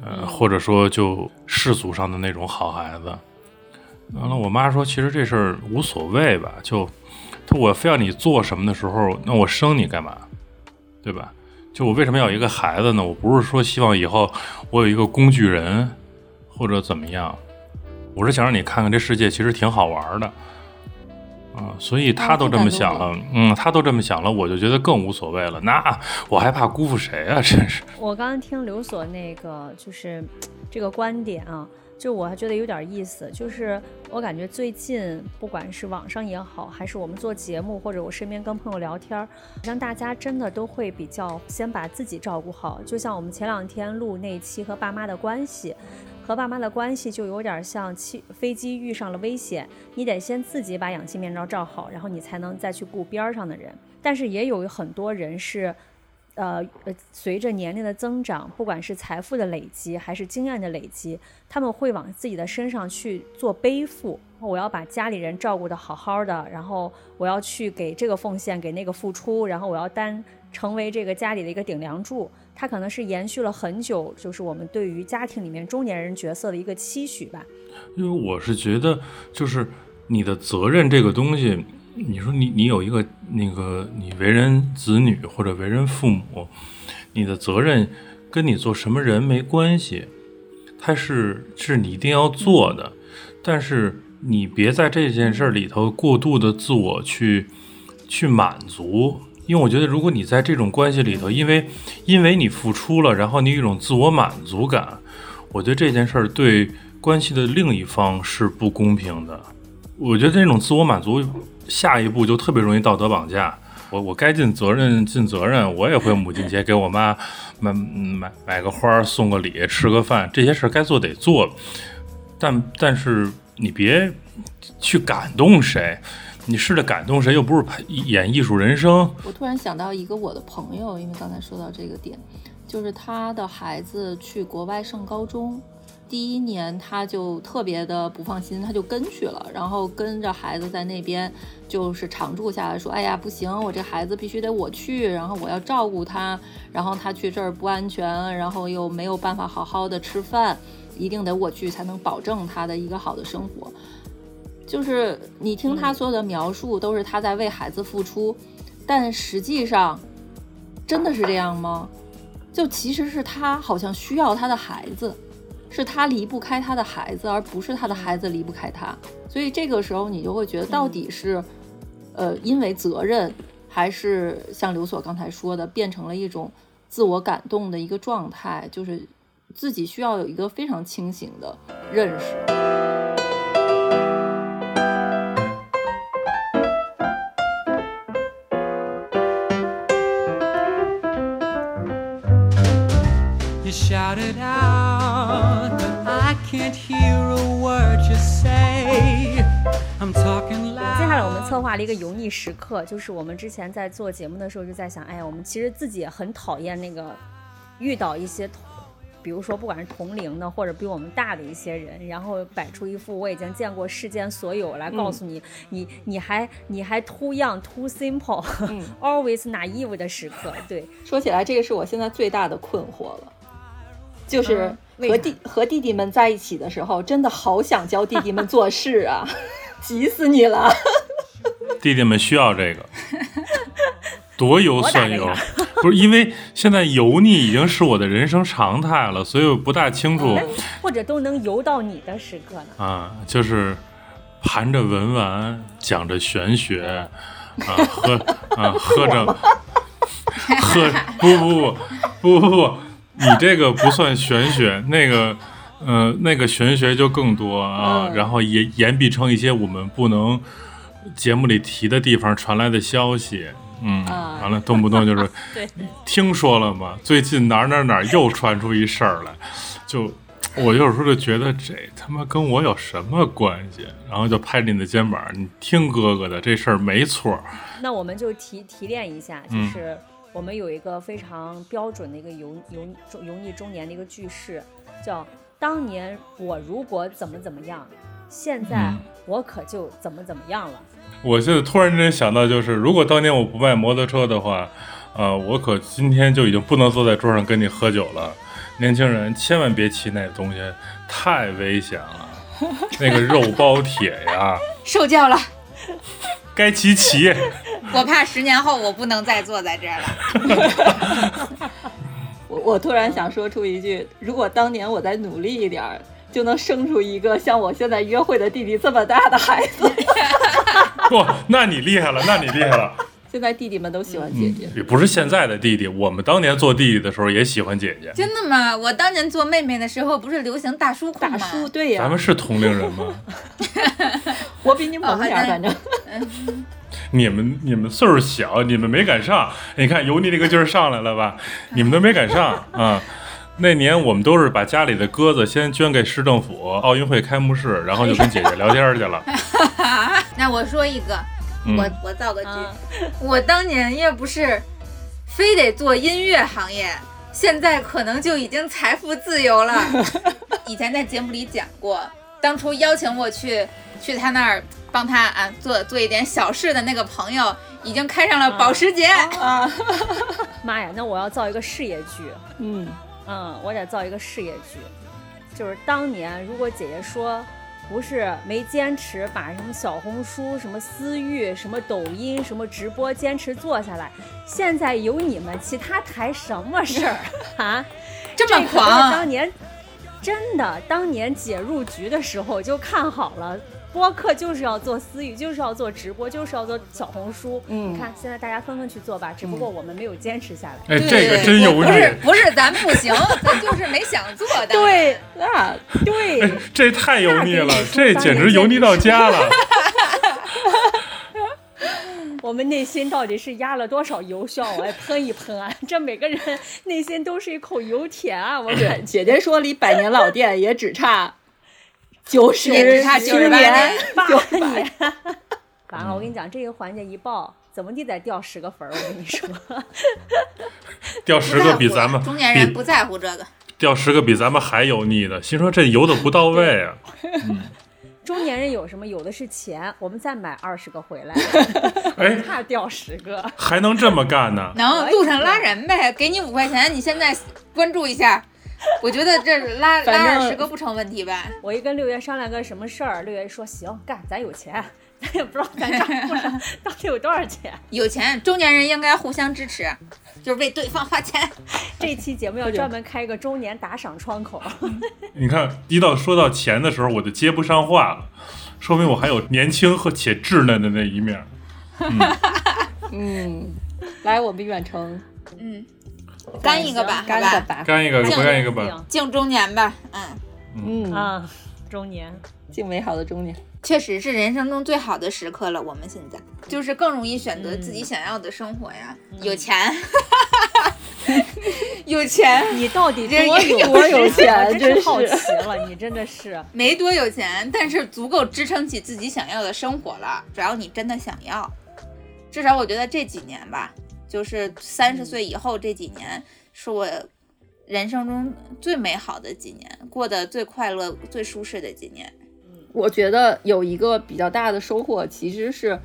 呃，或者说就世俗上的那种好孩子。完了，我妈说，其实这事儿无所谓吧，就她我非要你做什么的时候，那我生你干嘛？对吧？就我为什么要有一个孩子呢？我不是说希望以后我有一个工具人或者怎么样，我是想让你看看这世界其实挺好玩的。啊，所以他都这么想了，嗯，他都这么想了，我就觉得更无所谓了。那我还怕辜负谁啊？真是。我刚刚听刘所那个就是这个观点啊，就我还觉得有点意思。就是我感觉最近不管是网上也好，还是我们做节目，或者我身边跟朋友聊天，好像大家真的都会比较先把自己照顾好。就像我们前两天录那期和爸妈的关系。和爸妈的关系就有点像气飞机遇上了危险，你得先自己把氧气面罩罩好，然后你才能再去顾边上的人。但是也有很多人是，呃呃，随着年龄的增长，不管是财富的累积还是经验的累积，他们会往自己的身上去做背负，我要把家里人照顾得好好的，然后我要去给这个奉献，给那个付出，然后我要担成为这个家里的一个顶梁柱。它可能是延续了很久，就是我们对于家庭里面中年人角色的一个期许吧。因为我是觉得，就是你的责任这个东西，你说你你有一个那个你为人子女或者为人父母，你的责任跟你做什么人没关系，它是是你一定要做的，但是你别在这件事里头过度的自我去去满足。因为我觉得，如果你在这种关系里头，因为因为你付出了，然后你有一种自我满足感，我觉得这件事儿对关系的另一方是不公平的。我觉得这种自我满足，下一步就特别容易道德绑架。我我该尽责任尽责任，我也会母亲节给我妈买买买个花，送个礼，吃个饭，这些事儿该做得做。但但是你别去感动谁。你试着感动谁，又不是演艺术人生。我突然想到一个我的朋友，因为刚才说到这个点，就是他的孩子去国外上高中，第一年他就特别的不放心，他就跟去了，然后跟着孩子在那边就是常住下来，说：“哎呀，不行，我这孩子必须得我去，然后我要照顾他，然后他去这儿不安全，然后又没有办法好好的吃饭，一定得我去才能保证他的一个好的生活。”就是你听他所有的描述，都是他在为孩子付出，但实际上真的是这样吗？就其实是他好像需要他的孩子，是他离不开他的孩子，而不是他的孩子离不开他。所以这个时候你就会觉得，到底是呃因为责任，还是像刘所刚才说的，变成了一种自我感动的一个状态，就是自己需要有一个非常清醒的认识。Shouted out, but I can't hear a word you say. I'm talking loud. 接下来我们策划了一个油腻时刻，就是我们之前在做节目的时候就在想，哎呀，我们其实自己也很讨厌那个遇到一些。比如说，不管是同龄的或者比我们大的一些人，然后摆出一副我已经见过世间所有来告诉你，你你还你还 too young too simple，always naive 的时刻。对，说起来，这个是我现在最大的困惑了。就是和弟和弟弟们在一起的时候，真的好想教弟弟们做事啊，急死你了！弟弟们需要这个，多油算油，不是因为现在油腻已经是我的人生常态了，所以我不大清楚，或者都能油到你的时刻呢？啊，就是盘着文玩，讲着玄学，啊，喝啊喝着，喝不不不不不不。你这个不算玄学，那个，呃，那个玄学就更多啊。然后言言必称一些我们不能节目里提的地方传来的消息，嗯，完了动不动就是 听说了吗？最近哪哪哪又传出一事儿来，就我有时候就觉得这他妈跟我有什么关系？然后就拍着你的肩膀，你听哥哥的，这事儿没错。那我们就提提炼一下，就是。我们有一个非常标准的一个油油油腻中年的一个句式，叫“当年我如果怎么怎么样，现在我可就怎么怎么样了。”我现在突然之间想到，就是如果当年我不卖摩托车的话，呃，我可今天就已经不能坐在桌上跟你喝酒了。年轻人千万别骑那东西，太危险了，那个肉包铁呀！受教了。该骑骑，我怕十年后我不能再坐在这儿了。我我突然想说出一句：如果当年我再努力一点儿，就能生出一个像我现在约会的弟弟这么大的孩子。哇，那你厉害了，那你厉害了。现在弟弟们都喜欢姐姐，也不是现在的弟弟，我们当年做弟弟的时候也喜欢姐姐。真的吗？我当年做妹妹的时候，不是流行大叔大叔对呀。咱们是同龄人吗？我比你猛点，反正。你们你们岁数小，你们没赶上。你看油腻那个劲儿上来了吧？你们都没赶上啊！那年我们都是把家里的鸽子先捐给市政府，奥运会开幕式，然后就跟姐姐聊天去了。那我说一个。我我造个句，我当年要不是非得做音乐行业，现在可能就已经财富自由了。以前在节目里讲过，当初邀请我去去他那儿帮他啊做做一点小事的那个朋友，已经开上了保时捷。啊，妈呀，那我要造一个事业剧，嗯，嗯，我得造一个事业剧，就是当年如果姐姐说不是没坚持把什么小红书、什么私域、什么抖音、什么直播坚持做下来，现在有你们，其他台什么事儿 啊？这么狂当年真的，当年姐入局的时候就看好了。播客就是要做私域，就是要做直播，就是要做小红书。嗯你看现在大家纷纷去做吧，只不过我们没有坚持下来。哎，对这个真油腻，不是不是咱不行，咱就是没想做的。对那对，哎这太油腻了这简直油腻到家了。我们内心到底是压了多少油需要往外喷一喷啊？这每个人内心都是一口油田啊！我对感觉 姐姐说离百年老店也只差九十也只差98年年，八九年。完了，我跟你讲，这个环节一报，怎么地得掉十个分儿。我跟你说，掉十个比咱们中年人不在乎这个。掉十个比咱们还油腻的，心说这油的不到位啊。中年人有什么？有的是钱，我们再买二十个回来，哎，怕掉十个。还能这么干呢？能路上拉人呗，给你五块钱，你现在关注一下。我觉得这拉拉二十个不成问题吧？我一跟六月商量个什么事儿，六月说行干，咱有钱，咱也不知道咱账户上到底有多少钱。有钱，中年人应该互相支持，就是为对方花钱。这期节目要专门开一个周年打赏窗口。你看，一到说到钱的时候，我就接不上话了，说明我还有年轻和且稚嫩的那一面。嗯，来，我们远程嗯，干一个吧，干个吧，干一个，干一个吧？敬中年吧。嗯，嗯，啊，中年。敬美好的中年。确实是人生中最好的时刻了。我们现在就是更容易选择自己想要的生活呀，有钱，有钱。你到底这多有多有钱我真是好奇了，你真的是。没多有钱，但是足够支撑起自己想要的生活了。只要你真的想要，至少我觉得这几年吧，就是三十岁以后这几年，是我人生中最美好的几年，过得最快乐、最舒适的几年。我觉得有一个比较大的收获，其实是，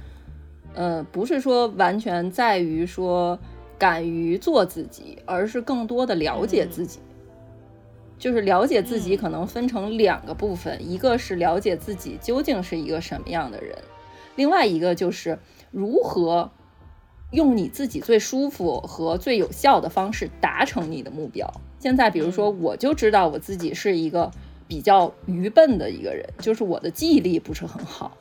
呃，不是说完全在于说敢于做自己，而是更多的了解自己。就是了解自己，可能分成两个部分，一个是了解自己究竟是一个什么样的人，另外一个就是如何用你自己最舒服和最有效的方式达成你的目标。现在，比如说，我就知道我自己是一个比较愚笨的一个人，就是我的记忆力不是很好。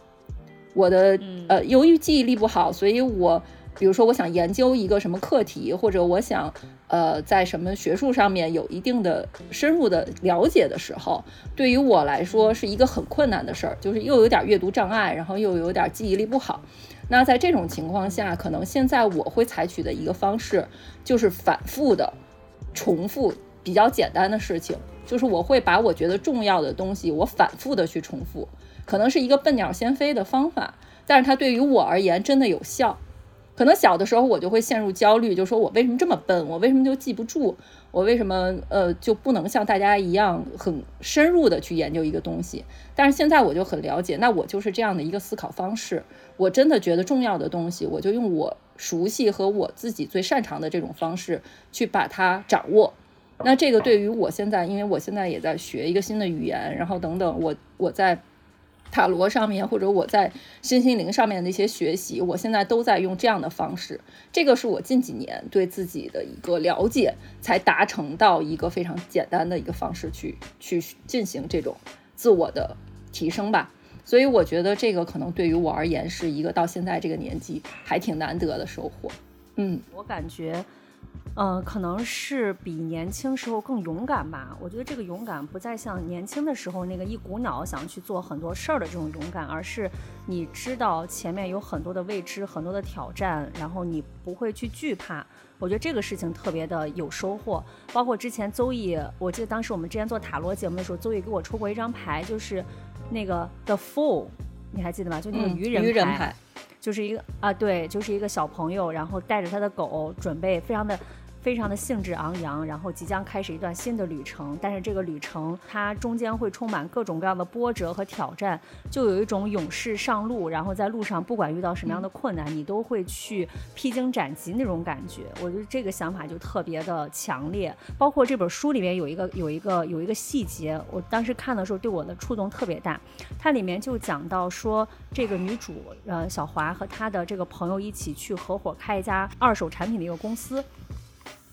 我的呃，由于记忆力不好，所以我比如说我想研究一个什么课题，或者我想呃在什么学术上面有一定的深入的了解的时候，对于我来说是一个很困难的事儿，就是又有点阅读障碍，然后又有点记忆力不好。那在这种情况下，可能现在我会采取的一个方式就是反复的重复比较简单的事情，就是我会把我觉得重要的东西，我反复的去重复，可能是一个笨鸟先飞的方法，但是它对于我而言真的有效。可能小的时候我就会陷入焦虑，就说我为什么这么笨，我为什么就记不住，我为什么呃就不能像大家一样很深入的去研究一个东西？但是现在我就很了解，那我就是这样的一个思考方式。我真的觉得重要的东西，我就用我熟悉和我自己最擅长的这种方式去把它掌握。那这个对于我现在，因为我现在也在学一个新的语言，然后等等，我我在塔罗上面或者我在身心灵上面的一些学习，我现在都在用这样的方式。这个是我近几年对自己的一个了解，才达成到一个非常简单的一个方式去去进行这种自我的提升吧。所以我觉得这个可能对于我而言是一个到现在这个年纪还挺难得的收获。嗯，我感觉，呃，可能是比年轻时候更勇敢吧。我觉得这个勇敢不再像年轻的时候那个一股脑想去做很多事儿的这种勇敢，而是你知道前面有很多的未知、很多的挑战，然后你不会去惧怕。我觉得这个事情特别的有收获。包括之前邹毅，我记得当时我们之前做塔罗节目的时候，邹毅给我抽过一张牌，就是那个 The Fool，你还记得吗？就那个嗯愚人愚人牌就是一个啊，对，就是一个小朋友，然后带着他的狗，准备非常的。非非常的兴致昂扬，然后即将开始一段新的旅程。但是这个旅程它中间会充满各种各样的波折和挑战，就有一种勇士上路，然后在路上不管遇到什么样的困难，你都会去披荆斩棘那种感觉。我觉得这个想法就特别的强烈。包括这本书里面有一个有一个有一个细节，我当时看的时候对我的触动特别大。它里面就讲到说，这个女主呃小华和她的这个朋友一起去合伙开一家二手产品的一个公司。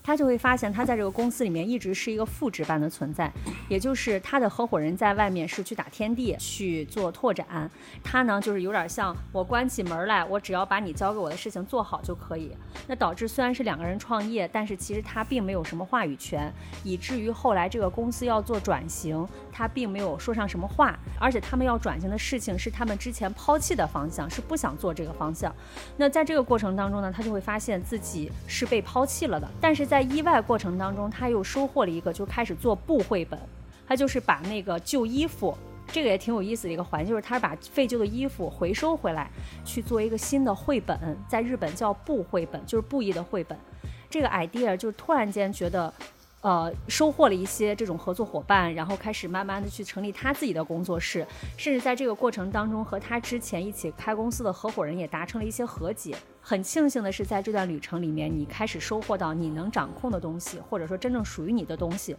他就会发现，他在这个公司里面一直是一个副职般的存在，也就是他的合伙人在外面是去打天地去做拓展，他呢就是有点像我关起门来，我只要把你交给我的事情做好就可以。那导致虽然是两个人创业，但是其实他并没有什么话语权，以至于后来这个公司要做转型，他并没有说上什么话，而且他们要转型的事情是他们之前抛弃的方向，是不想做这个方向。那在这个过程当中呢，他就会发现自己是被抛弃了的，但是在在意外过程当中，他又收获了一个，就开始做布绘本。他就是把那个旧衣服，这个也挺有意思的一个环节，就是他把废旧的衣服回收回来，去做一个新的绘本，在日本叫布绘本，就是布艺的绘本。这个 idea 就突然间觉得。呃，收获了一些这种合作伙伴，然后开始慢慢的去成立他自己的工作室，甚至在这个过程当中和他之前一起开公司的合伙人也达成了一些和解。很庆幸的是，在这段旅程里面，你开始收获到你能掌控的东西，或者说真正属于你的东西。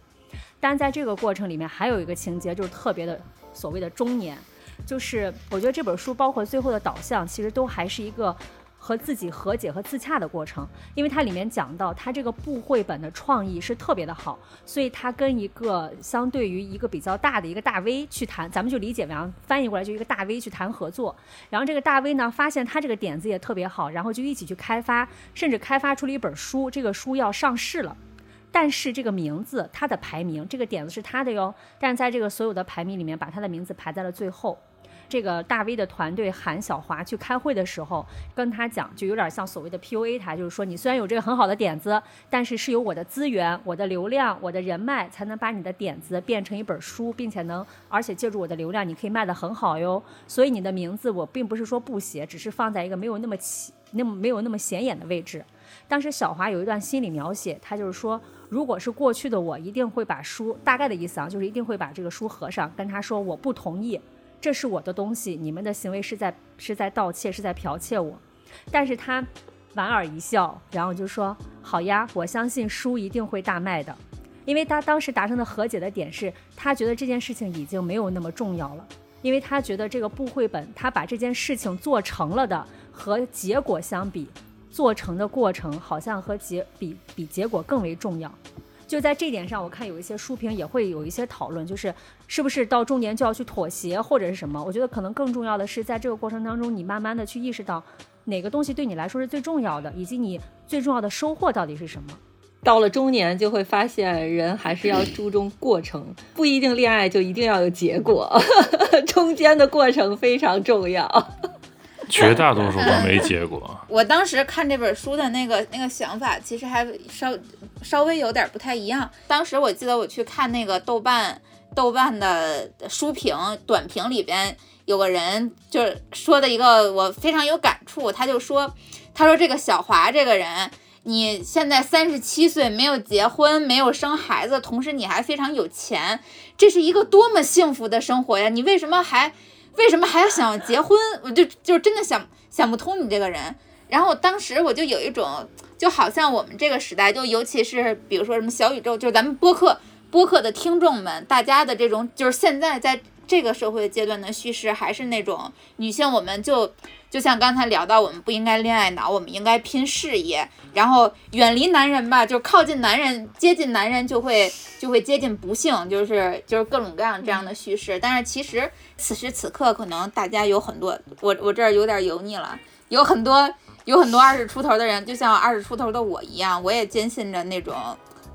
但在这个过程里面，还有一个情节就是特别的所谓的中年，就是我觉得这本书包括最后的导向，其实都还是一个。和自己和解和自洽的过程，因为它里面讲到，他这个布绘本的创意是特别的好，所以他跟一个相对于一个比较大的一个大 V 去谈，咱们就理解为翻译过来就一个大 V 去谈合作，然后这个大 V 呢发现他这个点子也特别好，然后就一起去开发，甚至开发出了一本书，这个书要上市了，但是这个名字它的排名，这个点子是他的哟，但在这个所有的排名里面，把他的名字排在了最后。这个大 V 的团队喊小华去开会的时候，跟他讲，就有点像所谓的 PUA 他，就是说你虽然有这个很好的点子，但是是有我的资源、我的流量、我的人脉，才能把你的点子变成一本书，并且能，而且借助我的流量，你可以卖得很好哟。所以你的名字我并不是说不写，只是放在一个没有那么起、那么没有那么显眼的位置。当时小华有一段心理描写，他就是说，如果是过去的我，一定会把书，大概的意思啊，就是一定会把这个书合上，跟他说我不同意。这是我的东西，你们的行为是在是在盗窃，是在剽窃我。但是他莞尔一笑，然后就说：“好呀，我相信书一定会大卖的。”因为他当时达成的和解的点是，他觉得这件事情已经没有那么重要了，因为他觉得这个布绘本，他把这件事情做成了的和结果相比，做成的过程好像和结比比结果更为重要。就在这点上，我看有一些书评也会有一些讨论，就是是不是到中年就要去妥协或者是什么？我觉得可能更重要的是，在这个过程当中，你慢慢的去意识到哪个东西对你来说是最重要的，以及你最重要的收获到底是什么。到了中年，就会发现人还是要注重过程，不一定恋爱就一定要有结果，中间的过程非常重要。绝大多数都没结果。我当时看这本书的那个那个想法，其实还稍稍微有点不太一样。当时我记得我去看那个豆瓣豆瓣的书评短评里边，有个人就是说的一个我非常有感触，他就说，他说这个小华这个人，你现在三十七岁，没有结婚，没有生孩子，同时你还非常有钱，这是一个多么幸福的生活呀！你为什么还？为什么还要想结婚？我就就真的想想不通你这个人。然后当时我就有一种，就好像我们这个时代，就尤其是比如说什么小宇宙，就是咱们播客播客的听众们，大家的这种，就是现在在这个社会阶段的叙事，还是那种女性，我们就。就像刚才聊到，我们不应该恋爱脑，我们应该拼事业，然后远离男人吧，就靠近男人，接近男人就会就会接近不幸，就是就是各种各样这样的叙事。但是其实此时此刻，可能大家有很多，我我这儿有点油腻了，有很多有很多二十出头的人，就像二十出头的我一样，我也坚信着那种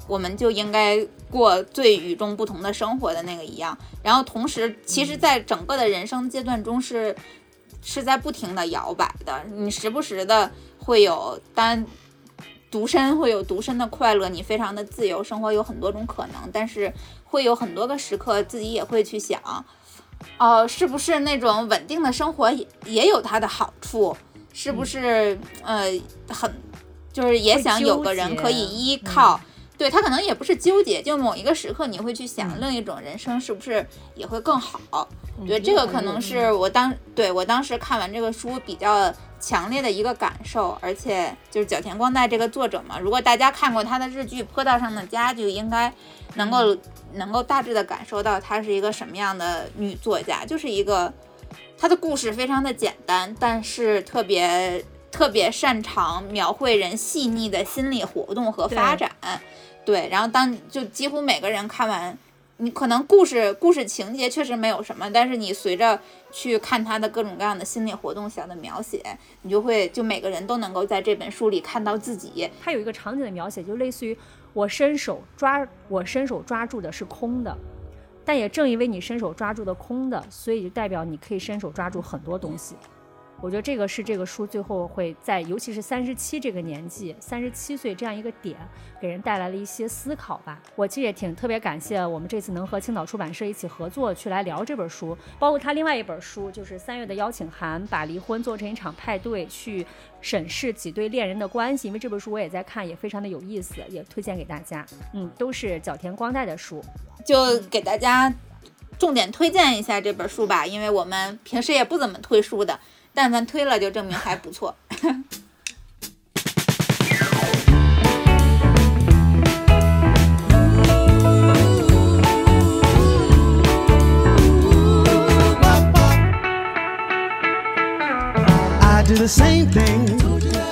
我们就应该过最与众不同的生活的那个一样。然后同时，其实在整个的人生阶段中是。是在不停的摇摆的，你时不时的会有单独身，会有独身的快乐，你非常的自由，生活有很多种可能，但是会有很多个时刻，自己也会去想，哦，是不是那种稳定的生活也也有它的好处？是不是呃很就是也想有个人可以依嗯靠。对他可能也不是纠结，就某一个时刻你会去想嗯。另一种人生是不是也会更好。我觉得嗯这个可能是我当对我当时看完这个书比较强烈的一个感受，而且就是角田光代这个作者嘛，如果大家看过他的日剧《坡道上的家》，就应该能够、能够大致的感受到她是一个什么样的女作家，就是一个她的故事非常的简单，但是特别特别擅长描绘人细腻的心理活动和发展。对，然后当就几乎每个人看完，你可能故事故事情节确实没有什么，但是你随着去看他的各种各样的心理活动小的描写，你就会就每个人都能够在这本书里看到自己。它有一个场景的描写，就类似于我伸手抓，我伸手抓住的是空的，但也正因为你伸手抓住的空的，所以就代表你可以伸手抓住很多东西。我觉得这个是这个书最后会在，尤其是三十七这个年纪，三十七岁这样一个点，给人带来了一些思考吧。我其实也挺特别感谢我们这次能和青岛出版社一起合作去来聊这本书，包括他另外一本书，就是三月的邀请函，把离婚做成一场派对，去审视几对恋人的关系。因为这本书我也在看，也非常的有意思，也推荐给大家。嗯，都是角田光代的书。就给大家重点推荐一下这本书吧，因为我们平时也不怎么推书的，但凡推了就证明还不错。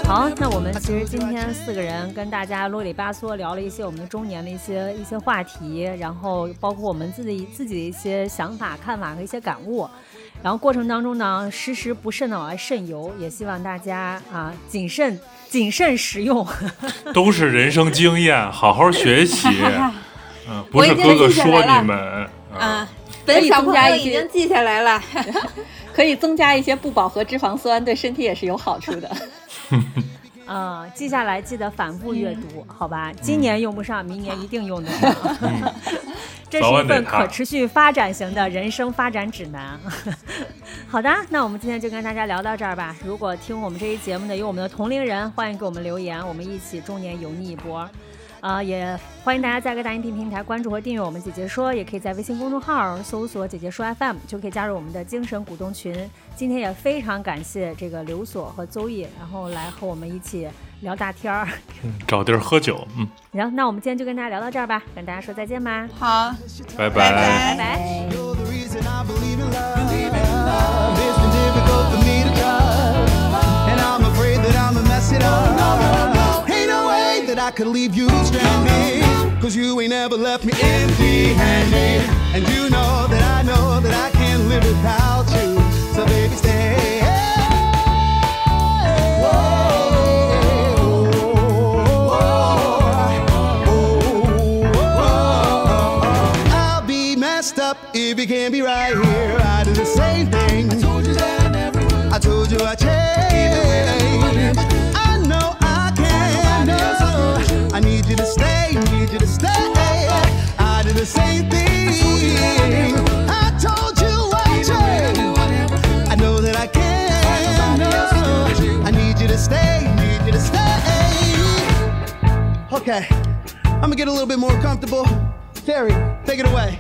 好，那我们其实今天四个人跟大家啰里吧嗦聊了一些我们中年的一些一些话题，然后包括我们自己自己的一些想法、看法和一些感悟。然后过程当中呢，时时不慎的往外渗油，也希望大家啊谨慎谨慎食用。都是人生经验，好好学习。嗯，不是哥哥说你们啊，本以小朋友已增加一些经记下来了。可以增加一些不饱和脂肪酸，对身体也是有好处的。啊、记下来记得反复阅读，好吧？今年用不上，明年一定用得上。这是一份可持续发展型的人生发展指南。好的，那我们今天就跟大家聊到这儿吧。如果听我们这一节目的有我们的同龄人，欢迎给我们留言，我们一起中年油腻一波。啊、也欢迎大家在各大音频平台关注和订阅我们姐姐说，也可以在微信公众号搜索“姐姐说 FM”，就可以加入我们的精神股东群。今天也非常感谢这个刘所和邹毅，然后来和我们一起聊大天儿。嗯找地儿喝酒，嗯，行，那我们今天就跟大家聊到这儿吧，跟大家说再见吧，好，拜拜拜拜。You're the reason I believe in love. It's been difficult for me to trust, and I'm afraid that I'ma mess it up. Ain't no way that I could leave you stranded, cause you ain't ever left me empty-handed. And you know that I know that I can't live without you. So baby, stay. I'll be messed up if you can't be right here. I do the same thing. I told you that I never would. I told you I changed. You to stay. I do the same thing. I told you I changed. I know that I can. No. I need you to stay. Need you to stay. Okay, I'm gonna get a little bit more comfortable. Terry, take it away.